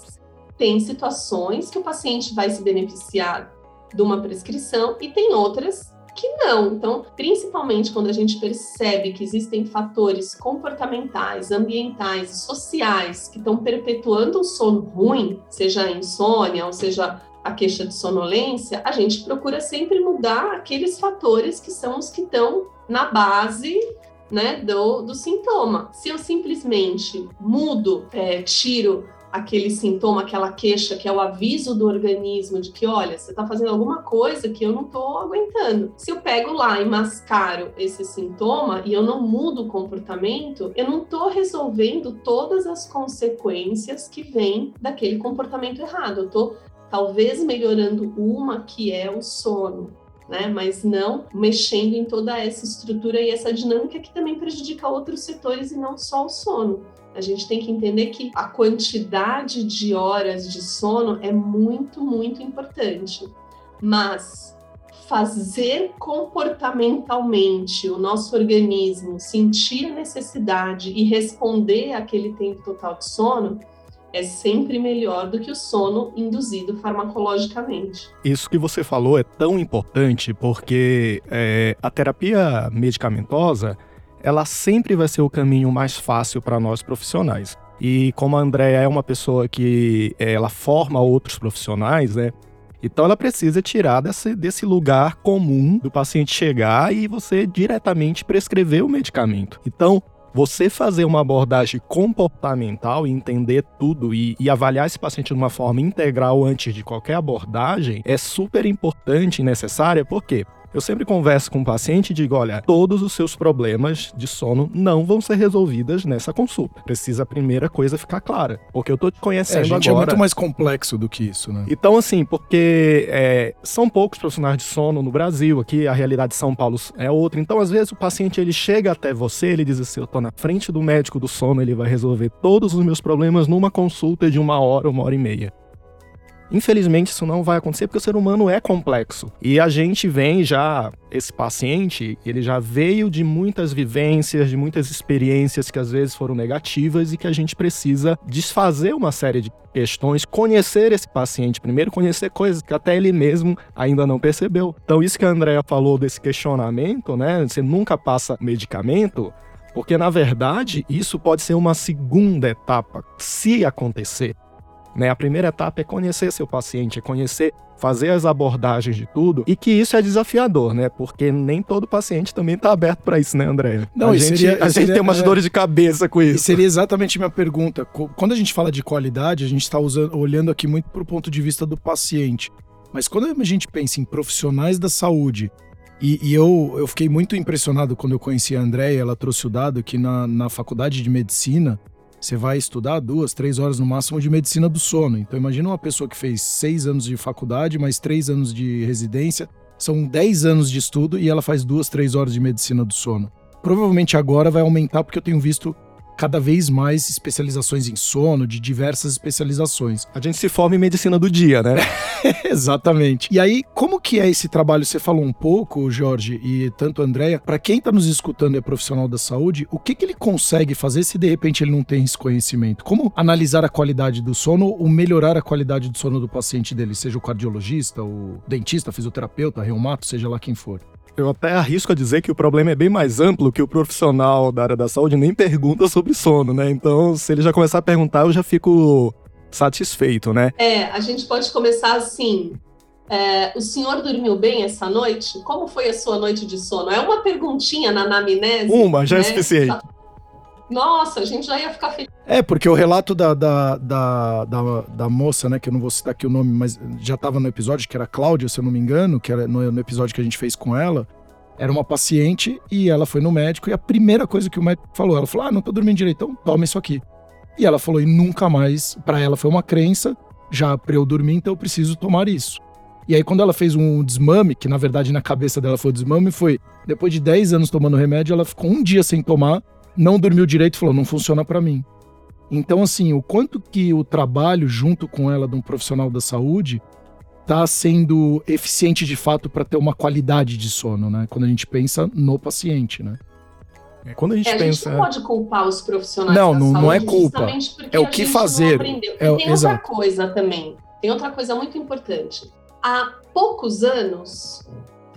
tem situações que o paciente vai se beneficiar de uma prescrição e tem outras que não. Então, principalmente quando a gente percebe que existem fatores comportamentais, ambientais e sociais que estão perpetuando o sono ruim, seja a insônia ou seja a queixa de sonolência, a gente procura sempre mudar aqueles fatores que são os que estão na base né, do, do sintoma. Se eu simplesmente mudo, é, tiro aquele sintoma, aquela queixa, que é o aviso do organismo de que, olha, você está fazendo alguma coisa que eu não estou aguentando. Se eu pego lá e mascaro esse sintoma e eu não mudo o comportamento, eu não estou resolvendo todas as consequências que vêm daquele comportamento errado. Eu estou talvez melhorando uma que é o sono. Né? Mas não mexendo em toda essa estrutura e essa dinâmica que também prejudica outros setores e não só o sono. A gente tem que entender que a quantidade de horas de sono é muito, muito importante. Mas fazer comportamentalmente o nosso organismo sentir a necessidade e responder aquele tempo total de sono é sempre melhor do que o sono induzido farmacologicamente.
Isso que você falou é tão importante porque é, a terapia medicamentosa ela sempre vai ser o caminho mais fácil para nós profissionais. E como a Andrea é uma pessoa que eh, ela forma outros profissionais, né? Então ela precisa tirar desse, desse lugar comum do paciente chegar e você diretamente prescrever o medicamento. Então, você fazer uma abordagem comportamental e entender tudo e, e, avaliar esse paciente de uma forma integral antes de qualquer abordagem é super importante e necessária, por quê? Eu sempre converso com o paciente e digo: olha, todos os seus problemas de sono não vão ser resolvidos nessa consulta. Precisa a primeira coisa ficar clara. Porque eu tô te conhecendo
é, a gente
agora.
é muito mais complexo do que isso, né?
Então, assim, porque é, são poucos profissionais de sono no Brasil, aqui a realidade de São Paulo é outra. Então, às vezes, o paciente ele chega até você, ele diz assim: eu tô na frente do médico do sono, ele vai resolver todos os meus problemas numa consulta de uma hora, uma hora e meia. Infelizmente, isso não vai acontecer porque o ser humano é complexo. E a gente vem já, esse paciente, ele já veio de muitas vivências, de muitas experiências que às vezes foram negativas e que a gente precisa desfazer uma série de questões, conhecer esse paciente primeiro, conhecer coisas que até ele mesmo ainda não percebeu. Então, isso que a Andrea falou desse questionamento, né? Você nunca passa medicamento. Porque, na verdade, isso pode ser uma segunda etapa, se acontecer. Né? A primeira etapa é conhecer seu paciente, é conhecer, fazer as abordagens de tudo, e que isso é desafiador, né? Porque nem todo paciente também está aberto para isso, né, André?
Não,
a gente,
seria,
a gente tem umas é, dores de cabeça com isso.
seria exatamente minha pergunta. Quando a gente fala de qualidade, a gente está olhando aqui muito para o ponto de vista do paciente. Mas quando a gente pensa em profissionais da saúde, e, e, eu, eu fiquei muito impressionado quando eu conheci a Andréia, ela trouxe o dado que na, na faculdade de medicina, você vai estudar duas, três horas no máximo de medicina do sono. Então imagina uma pessoa que fez seis anos de faculdade, mais três anos de residência, são dez anos de estudo e ela faz duas, três horas de medicina do sono. Provavelmente agora vai aumentar porque eu tenho visto cada vez mais especializações em sono, de diversas especializações.
A gente se forma em medicina do dia, né?
Exatamente. E aí, como que é esse trabalho? Você falou um pouco, Jorge, e tanto a Andrea, para quem está nos escutando e é profissional da saúde, o que, que ele consegue fazer se de repente ele não tem esse conhecimento? Como analisar a qualidade do sono ou melhorar a qualidade do sono do paciente dele, seja o cardiologista, o dentista, fisioterapeuta, reumato, seja lá quem for?
Eu até arrisco a dizer que o problema é bem mais amplo que o profissional da área da saúde nem pergunta sobre sono, né? Então, se ele já começar a perguntar, eu já fico satisfeito, né?
É, a gente pode começar assim. É, o senhor dormiu bem essa noite? Como foi a sua noite de sono? É uma perguntinha na anamnese.
Uma, já é né? é suficiente.
Nossa, a gente já ia ficar feliz.
É, porque o relato da, da, da, da, da moça, né, que eu não vou citar aqui o nome, mas já estava no episódio, que era Cláudia, se eu não me engano, que era no, no episódio que a gente fez com ela, era uma paciente e ela foi no médico e a primeira coisa que o médico falou, ela falou, ah, não tô dormindo direito, então toma isso aqui. E ela falou, e nunca mais, para ela foi uma crença, já para eu dormir, então eu preciso tomar isso. E aí, quando ela fez um desmame, que na verdade na cabeça dela foi o desmame, foi depois de 10 anos tomando remédio, ela ficou um dia sem tomar não dormiu direito e falou: não funciona para mim. Então, assim, o quanto que o trabalho junto com ela de um profissional da saúde está sendo eficiente de fato para ter uma qualidade de sono, né? Quando a gente pensa no paciente, né?
É, quando a gente é, pensa. A gente
não pode culpar os profissionais
não,
da
não,
saúde.
Não, é culpa. É o que fazer.
É, tem outra exato. coisa também. Tem outra coisa muito importante. Há poucos anos,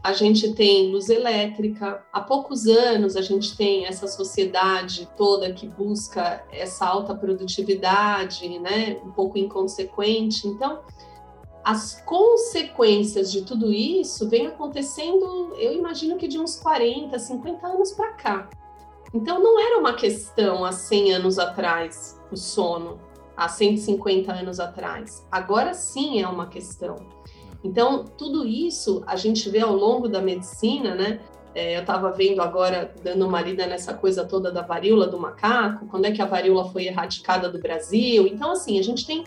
a gente tem luz elétrica. Há poucos anos a gente tem essa sociedade toda que busca essa alta produtividade, né? Um pouco inconsequente. Então, as consequências de tudo isso vem acontecendo, eu imagino que de uns 40, 50 anos para cá. Então, não era uma questão há 100 anos atrás o sono, há 150 anos atrás. Agora sim é uma questão. Então, tudo isso a gente vê ao longo da medicina, né? É, eu estava vendo agora, dando uma lida nessa coisa toda da varíola do macaco, quando é que a varíola foi erradicada do Brasil. Então, assim, a gente tem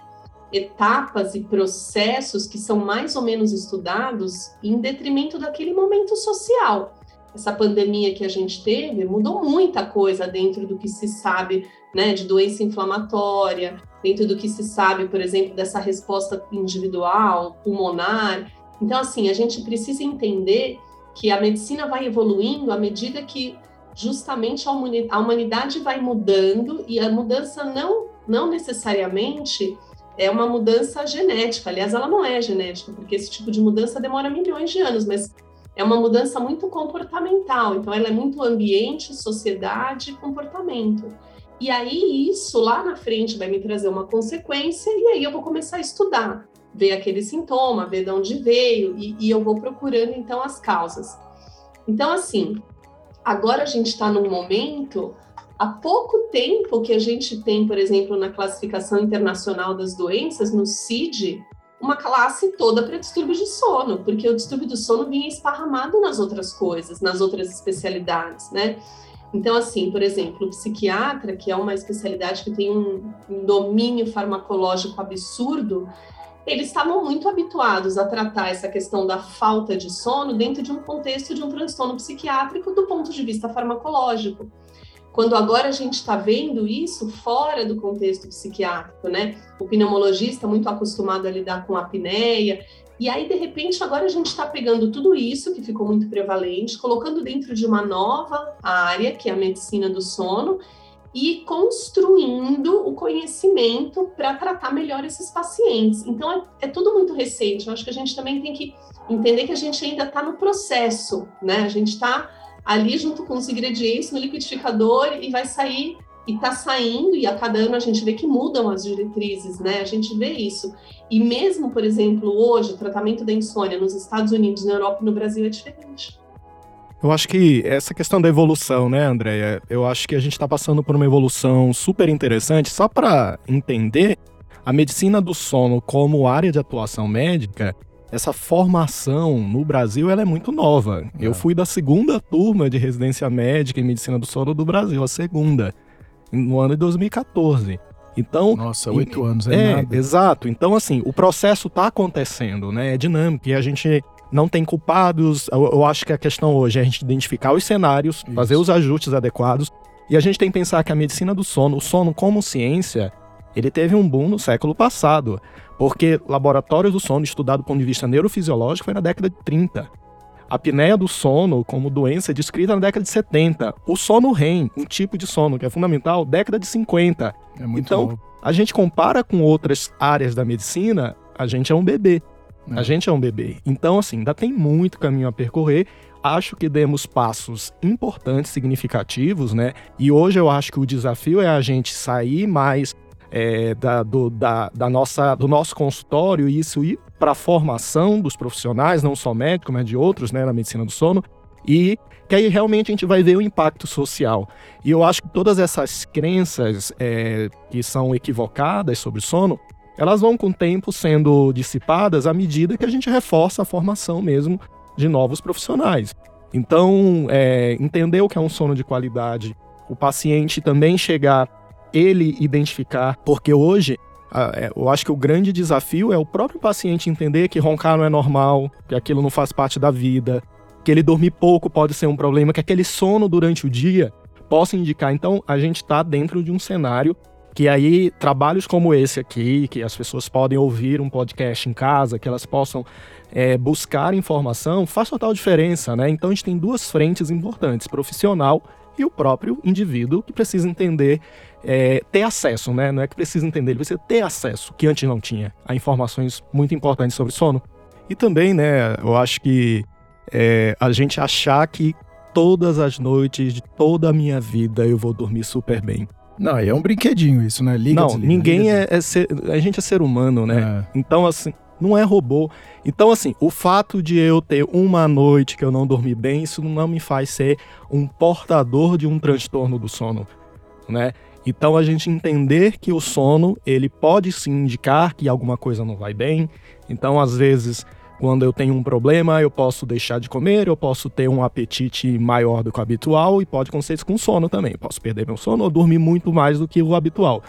etapas e processos que são mais ou menos estudados em detrimento daquele momento social. Essa pandemia que a gente teve mudou muita coisa dentro do que se sabe né, de doença inflamatória, dentro do que se sabe, por exemplo, dessa resposta individual, pulmonar. Então, assim, a gente precisa entender que a medicina vai evoluindo à medida que justamente a humanidade vai mudando e a mudança não, não necessariamente é uma mudança genética. Aliás, ela não é genética, porque esse tipo de mudança demora milhões de anos, mas é uma mudança muito comportamental. Então, ela é muito ambiente, sociedade e comportamento. E aí isso lá na frente vai me trazer uma consequência e aí eu vou começar a estudar, ver aquele sintoma, ver de onde veio e, e eu vou procurando então as causas. Então assim, agora a gente está num momento há pouco tempo que a gente tem, por exemplo, na classificação internacional das doenças, no CID, uma classe toda para distúrbio de sono, porque o distúrbio do sono vinha esparramado nas outras coisas, nas outras especialidades, né? Então, assim, por exemplo, o psiquiatra, que é uma especialidade que tem um, domínio farmacológico absurdo, eles estavam muito habituados a tratar essa questão da falta de sono dentro de um contexto de um transtorno psiquiátrico do ponto de vista farmacológico. Quando agora a gente está vendo isso fora do contexto psiquiátrico, né? O pneumologista muito acostumado a lidar com a apneia, e aí de repente agora a gente está pegando tudo isso que ficou muito prevalente, colocando dentro de uma nova área, que é a medicina do sono, e construindo o conhecimento para tratar melhor esses pacientes. Então é, é, tudo muito recente. Eu acho que a gente também tem que entender que a gente ainda está no processo, né? A gente está ali junto com os ingredientes no liquidificador e vai sair e está saindo, e a cada ano a gente vê que mudam as diretrizes, né? A gente vê isso. E mesmo, por exemplo, hoje, o tratamento da insônia nos Estados Unidos, na Europa e no Brasil é diferente.
Eu acho que essa questão da evolução, né, Andréia? Eu acho que a gente está passando por uma evolução super interessante. Só para entender, a medicina do sono como área de atuação médica, essa formação no Brasil ela é muito nova. É. Eu fui da segunda turma de residência médica em medicina do sono do Brasil, a segunda, no ano de 2014. Então,
nossa, oito anos
é, é nada. exato. Então, assim, o processo está acontecendo, né? É dinâmico e a gente não tem culpados. Eu, eu, acho que a questão hoje é a gente identificar os cenários, Isso. fazer os ajustes adequados e a gente tem que pensar que a medicina do sono, o sono como ciência, ele teve um boom no século passado. Porque laboratórios do sono, estudado do ponto de vista neurofisiológico, foi na década de 30. A apneia do sono como doença é descrita na década de 70. O sono REM, um tipo de sono que é fundamental, década de 50.
É muito
então,
novo.
a gente compara com outras áreas da medicina, a gente é um bebê. É. A gente é um bebê. Então, assim, ainda tem muito caminho a percorrer. Acho que demos passos importantes, significativos, né? E hoje eu acho que o desafio é a gente sair mais é, da, do, da, da, nossa, do nosso consultório e isso ir para a formação dos profissionais, não só médicos, mas de outros, né, na medicina do sono, e que aí realmente a gente vai ver o impacto social. E eu acho que todas essas crenças é, que são equivocadas sobre sono, elas vão com o tempo sendo dissipadas à medida que a gente reforça a formação mesmo de novos profissionais. Então, é, entender o que é um sono de qualidade, o paciente também chegar ele identificar, porque hoje é, eu acho que o grande desafio é o próprio paciente entender que roncar não é normal, que aquilo não faz parte da vida, que ele dormir pouco pode ser um problema, que aquele sono durante o dia possa indicar. Então, a gente está dentro de um cenário que aí trabalhos como esse aqui, que as pessoas podem ouvir um podcast em casa, que elas possam é, buscar informação, faz total diferença, né? Então, a gente tem duas frentes importantes, profissional e o próprio indivíduo que precisa entender, é, ter acesso, né? Não é que precisa entender, ele precisa ter acesso, que antes não tinha, a informações muito importantes sobre sono. E também, né, eu acho que é, a gente achar que todas as noites de toda a minha vida eu vou dormir super bem.
Não, é um brinquedinho isso, né? Liga,
não,
desliga,
ninguém liga, é, é ser, a gente é ser humano, né? É. Então, assim, não é robô. Então, assim, o fato de eu ter uma noite que eu não dormi bem, isso não me faz ser um portador de um transtorno do sono, né? Então, a gente entender que o sono, ele pode sim indicar que alguma coisa não vai bem. Então, às vezes, quando eu tenho um problema, eu posso deixar de comer, eu posso ter um apetite maior do que o habitual e pode acontecer isso com sono também. Eu posso perder meu sono ou dormir muito mais do que o habitual.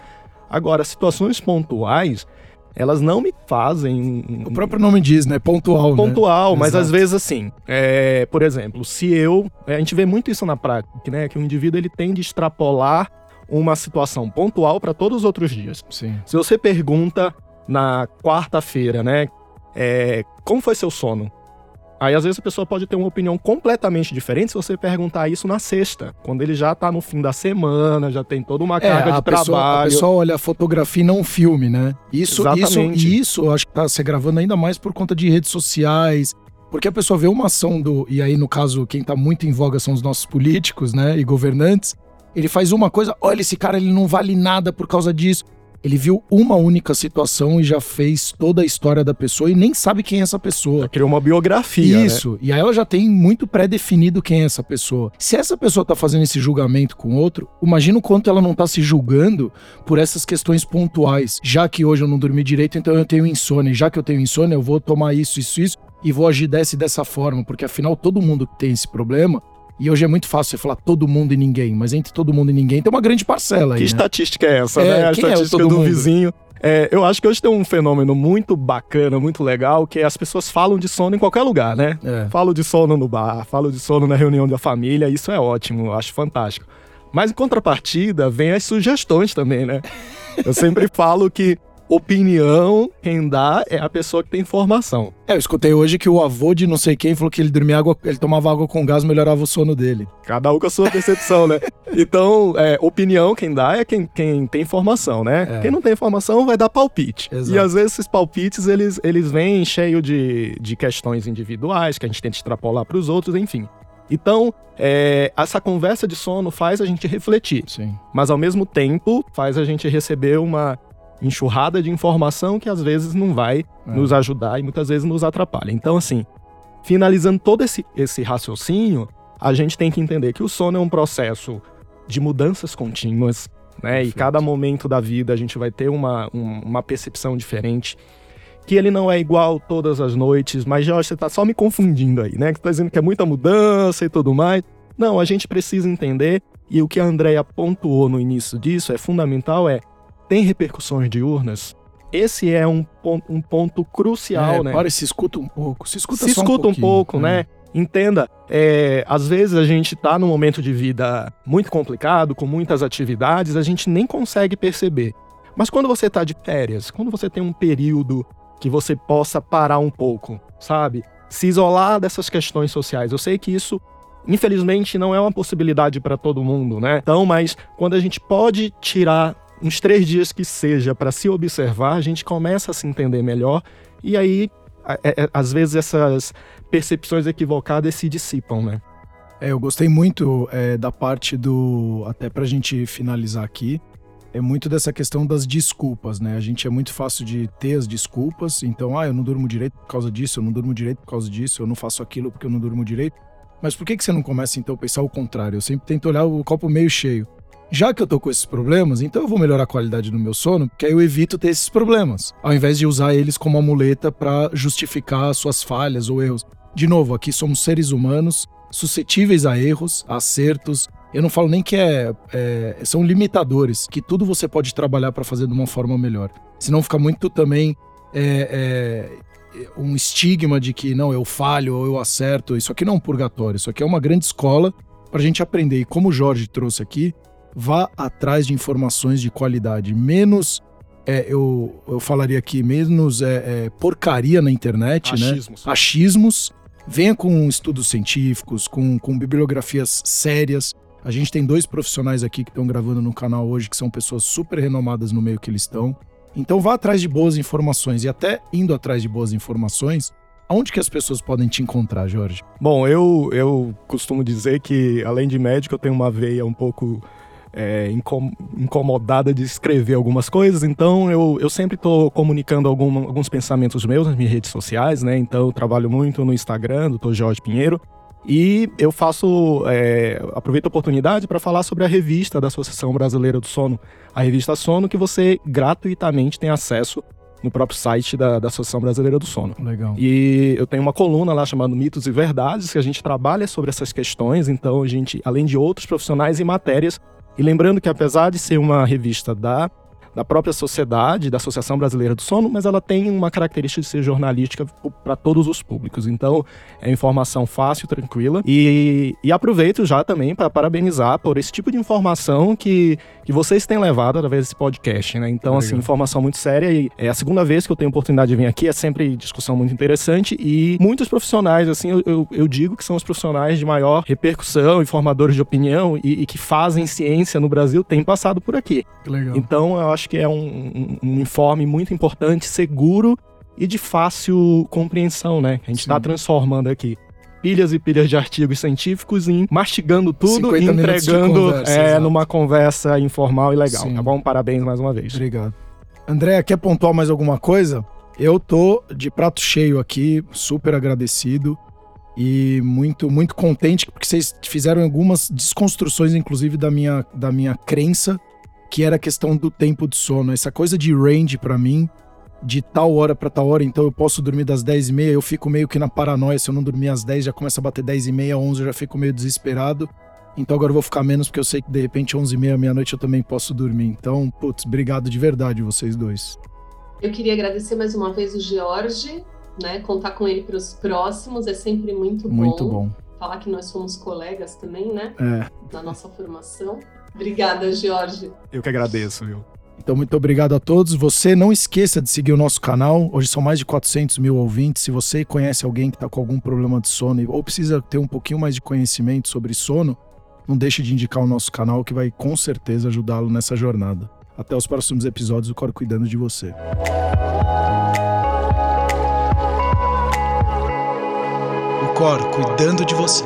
Agora, situações pontuais, elas não me fazem.
O próprio nome diz, né? Pontual.
Né? Pontual, né? mas Exato. às vezes assim. É, por exemplo, se eu. É, a gente vê muito isso na prática, né? Que o indivíduo ele tende a extrapolar uma situação pontual para todos os outros dias.
Sim.
Se você pergunta na quarta-feira, né? É, como foi seu sono? Aí às vezes a pessoa pode ter uma opinião completamente diferente se você perguntar isso na sexta, quando ele já tá no fim da semana, já tem toda uma é, carga de
pessoa,
trabalho.
A pessoa olha a fotografia e não filme, né? Isso, Exatamente. isso, isso, acho que tá se gravando ainda mais por conta de redes sociais, porque a pessoa vê uma ação do, e aí no caso quem tá muito em voga são os nossos políticos, né, e governantes, ele faz uma coisa, olha esse cara, ele não vale nada por causa disso. Ele viu uma única situação e já fez toda a história da pessoa e nem sabe quem é essa pessoa.
criou uma biografia.
Né? Isso. Né? E aí ela já tem muito pré-definido quem é essa pessoa. Se essa pessoa tá fazendo esse julgamento com outro, imagina o quanto ela não tá se julgando por essas questões pontuais. Já que hoje eu não dormi direito, então eu tenho insônia. Já que eu tenho insônia, eu vou tomar isso, isso, isso e vou agir dessa e dessa forma, porque afinal todo mundo tem esse problema e hoje é muito fácil você falar todo mundo e ninguém, mas entre todo mundo e ninguém tem uma grande parcela aí.
Que
né?
estatística é essa, é, né? A é estatística é do mundo? vizinho. É, eu acho que hoje tem um fenômeno muito bacana, muito legal, que é as pessoas falam de sono em qualquer lugar, né? É. Falo de sono no bar, falo de sono na reunião da família, isso é ótimo, eu acho fantástico. Mas em contrapartida, vem as sugestões também, né? Eu sempre falo que opinião, quem dá é a pessoa que tem informação.
É, eu escutei hoje que o avô de não sei quem falou que ele dormia água, ele tomava água com gás, melhorava o sono dele.
Cada um com a sua percepção, né? Então, é, opinião, quem dá é quem, quem tem informação, né? É. Quem não tem informação vai dar palpite. Exato. E às vezes esses palpites, eles, eles vêm cheio de, de questões individuais, que a gente tenta extrapolar para os outros, enfim. Então, é, essa conversa de sono faz a gente refletir.
Sim.
Mas ao mesmo tempo faz a gente receber uma enxurrada de informação que às vezes não vai é. nos ajudar e muitas vezes nos atrapalha. Então, assim, finalizando todo esse, esse raciocínio, a gente tem que entender que o sono é um processo de mudanças contínuas, né? E cada momento da vida a gente vai ter uma, um, uma percepção diferente. Que ele não é igual todas as noites, mas Jorge, você tá só me confundindo aí, né? Que tá dizendo que é muita mudança e tudo mais. Não, a gente precisa entender, e o que a Andrea pontuou no início disso é fundamental, é tem repercussões diurnas, esse é um ponto, um ponto crucial, é, né?
Para, se escuta um pouco. Se escuta,
se escuta
um,
um, pouco, né? né? Entenda, é, às vezes a gente está num momento de vida muito complicado, com muitas atividades, a gente nem consegue perceber. Mas quando você está de férias, quando você tem um período que você possa parar um pouco, sabe? Se isolar dessas questões sociais. Eu sei que isso, infelizmente, não é uma possibilidade para todo mundo, né? Então, mas quando a gente pode tirar uns três dias que seja para se observar, a gente começa a se entender melhor e aí, é, é, às vezes, essas percepções equivocadas se dissipam, né?
É, eu gostei muito é, da parte do. Até para a gente finalizar aqui, é muito dessa questão das desculpas, né? A gente é muito fácil de ter as desculpas, então, ah, eu não durmo direito por causa disso, eu não durmo direito por causa disso, eu não faço aquilo porque eu não durmo direito. Mas por que, que você não começa então a pensar o contrário? Eu sempre tento olhar o copo meio cheio já que eu tô com esses problemas, então eu vou melhorar a qualidade do meu sono, porque aí eu evito ter esses problemas, ao invés de usar eles como amuleta para justificar suas falhas ou erros. De novo, aqui somos seres humanos suscetíveis a erros, a acertos. Eu não falo nem que é, é são limitadores, que tudo você pode trabalhar para fazer de uma forma melhor. Senão fica muito também é, é, um estigma de que não, eu falho ou eu acerto. Isso aqui não é um purgatório, isso aqui é uma grande escola para a gente aprender. E como o Jorge trouxe aqui, vá atrás de informações de qualidade. Menos, é, eu, eu falaria aqui, menos é, é, porcaria na internet, né? Achismos. né? Achismos. Venha com estudos científicos, com, com bibliografias sérias. A gente tem dois profissionais aqui que estão gravando no canal hoje, que são pessoas super renomadas no meio que eles estão. Então vá atrás de boas informações e até indo atrás de boas informações, Onde que as pessoas podem te encontrar, Jorge?
Bom, eu, eu costumo dizer que, além de médico, eu tenho uma veia um pouco é, incomodada de escrever algumas coisas, então eu, eu sempre estou comunicando algum, alguns pensamentos meus nas minhas redes sociais, né? Então eu trabalho muito no Instagram, do Jorge Pinheiro. E eu faço, é, aproveito a oportunidade para falar sobre a revista da Associação Brasileira do Sono, a revista Sono, que você gratuitamente tem acesso no próprio site da, da Associação Brasileira do Sono.
Legal.
E eu tenho uma coluna lá chamada Mitos e Verdades, que a gente trabalha sobre essas questões, então a gente, além de outros profissionais e matérias, e lembrando que apesar de ser uma revista da da própria sociedade, da Associação Brasileira do Sono, mas ela tem uma característica de ser jornalística para todos os públicos. Então, é informação fácil, tranquila. E, e aproveito já também para parabenizar por esse tipo de informação que, que vocês têm levado através desse podcast, né? Então, assim, informação muito séria. E é a segunda vez que eu tenho oportunidade de vir aqui, é sempre discussão muito interessante. E muitos profissionais, assim, eu, eu, eu digo que são os profissionais de maior repercussão e formadores de opinião e, e que fazem ciência no Brasil têm passado por aqui.
Que legal.
Então, eu acho acho que é um, um, informe muito importante, seguro e de fácil compreensão, né? A gente está transformando aqui pilhas e pilhas de artigos científicos em mastigando tudo e entregando conversa, é, numa conversa informal e legal. Sim. Tá bom? Parabéns mais uma vez.
Obrigado. André, quer pontuar mais alguma coisa? Eu tô de prato cheio aqui, super agradecido e muito muito contente porque vocês fizeram algumas desconstruções inclusive da minha da minha crença que era a questão do tempo de sono. Essa coisa de range para mim, de tal hora para tal hora, então eu posso dormir das 10 e meia, eu fico meio que na paranoia, se eu não dormir às 10 já começa a bater 10 e meia, 11 eu já fico meio desesperado. Então agora eu vou ficar menos porque eu sei que de repente 11 e meia, meia-noite eu também posso dormir. Então, putz, obrigado de verdade vocês dois.
Eu queria agradecer mais uma vez o George, né? Contar com ele para os próximos é sempre muito bom.
Muito bom.
Falar que nós somos colegas também, né?
É.
Na nossa formação. Obrigada, Jorge.
Eu que agradeço, viu?
Então, muito obrigado a todos. Você não esqueça de seguir o nosso canal. Hoje são mais de 400 mil ouvintes. Se você conhece alguém que está com algum problema de sono ou precisa ter um pouquinho mais de conhecimento sobre sono, não deixe de indicar o nosso canal que vai com certeza ajudá-lo nessa jornada. Até os próximos episódios do Cor Cuidando de Você. O Cor Cuidando de Você.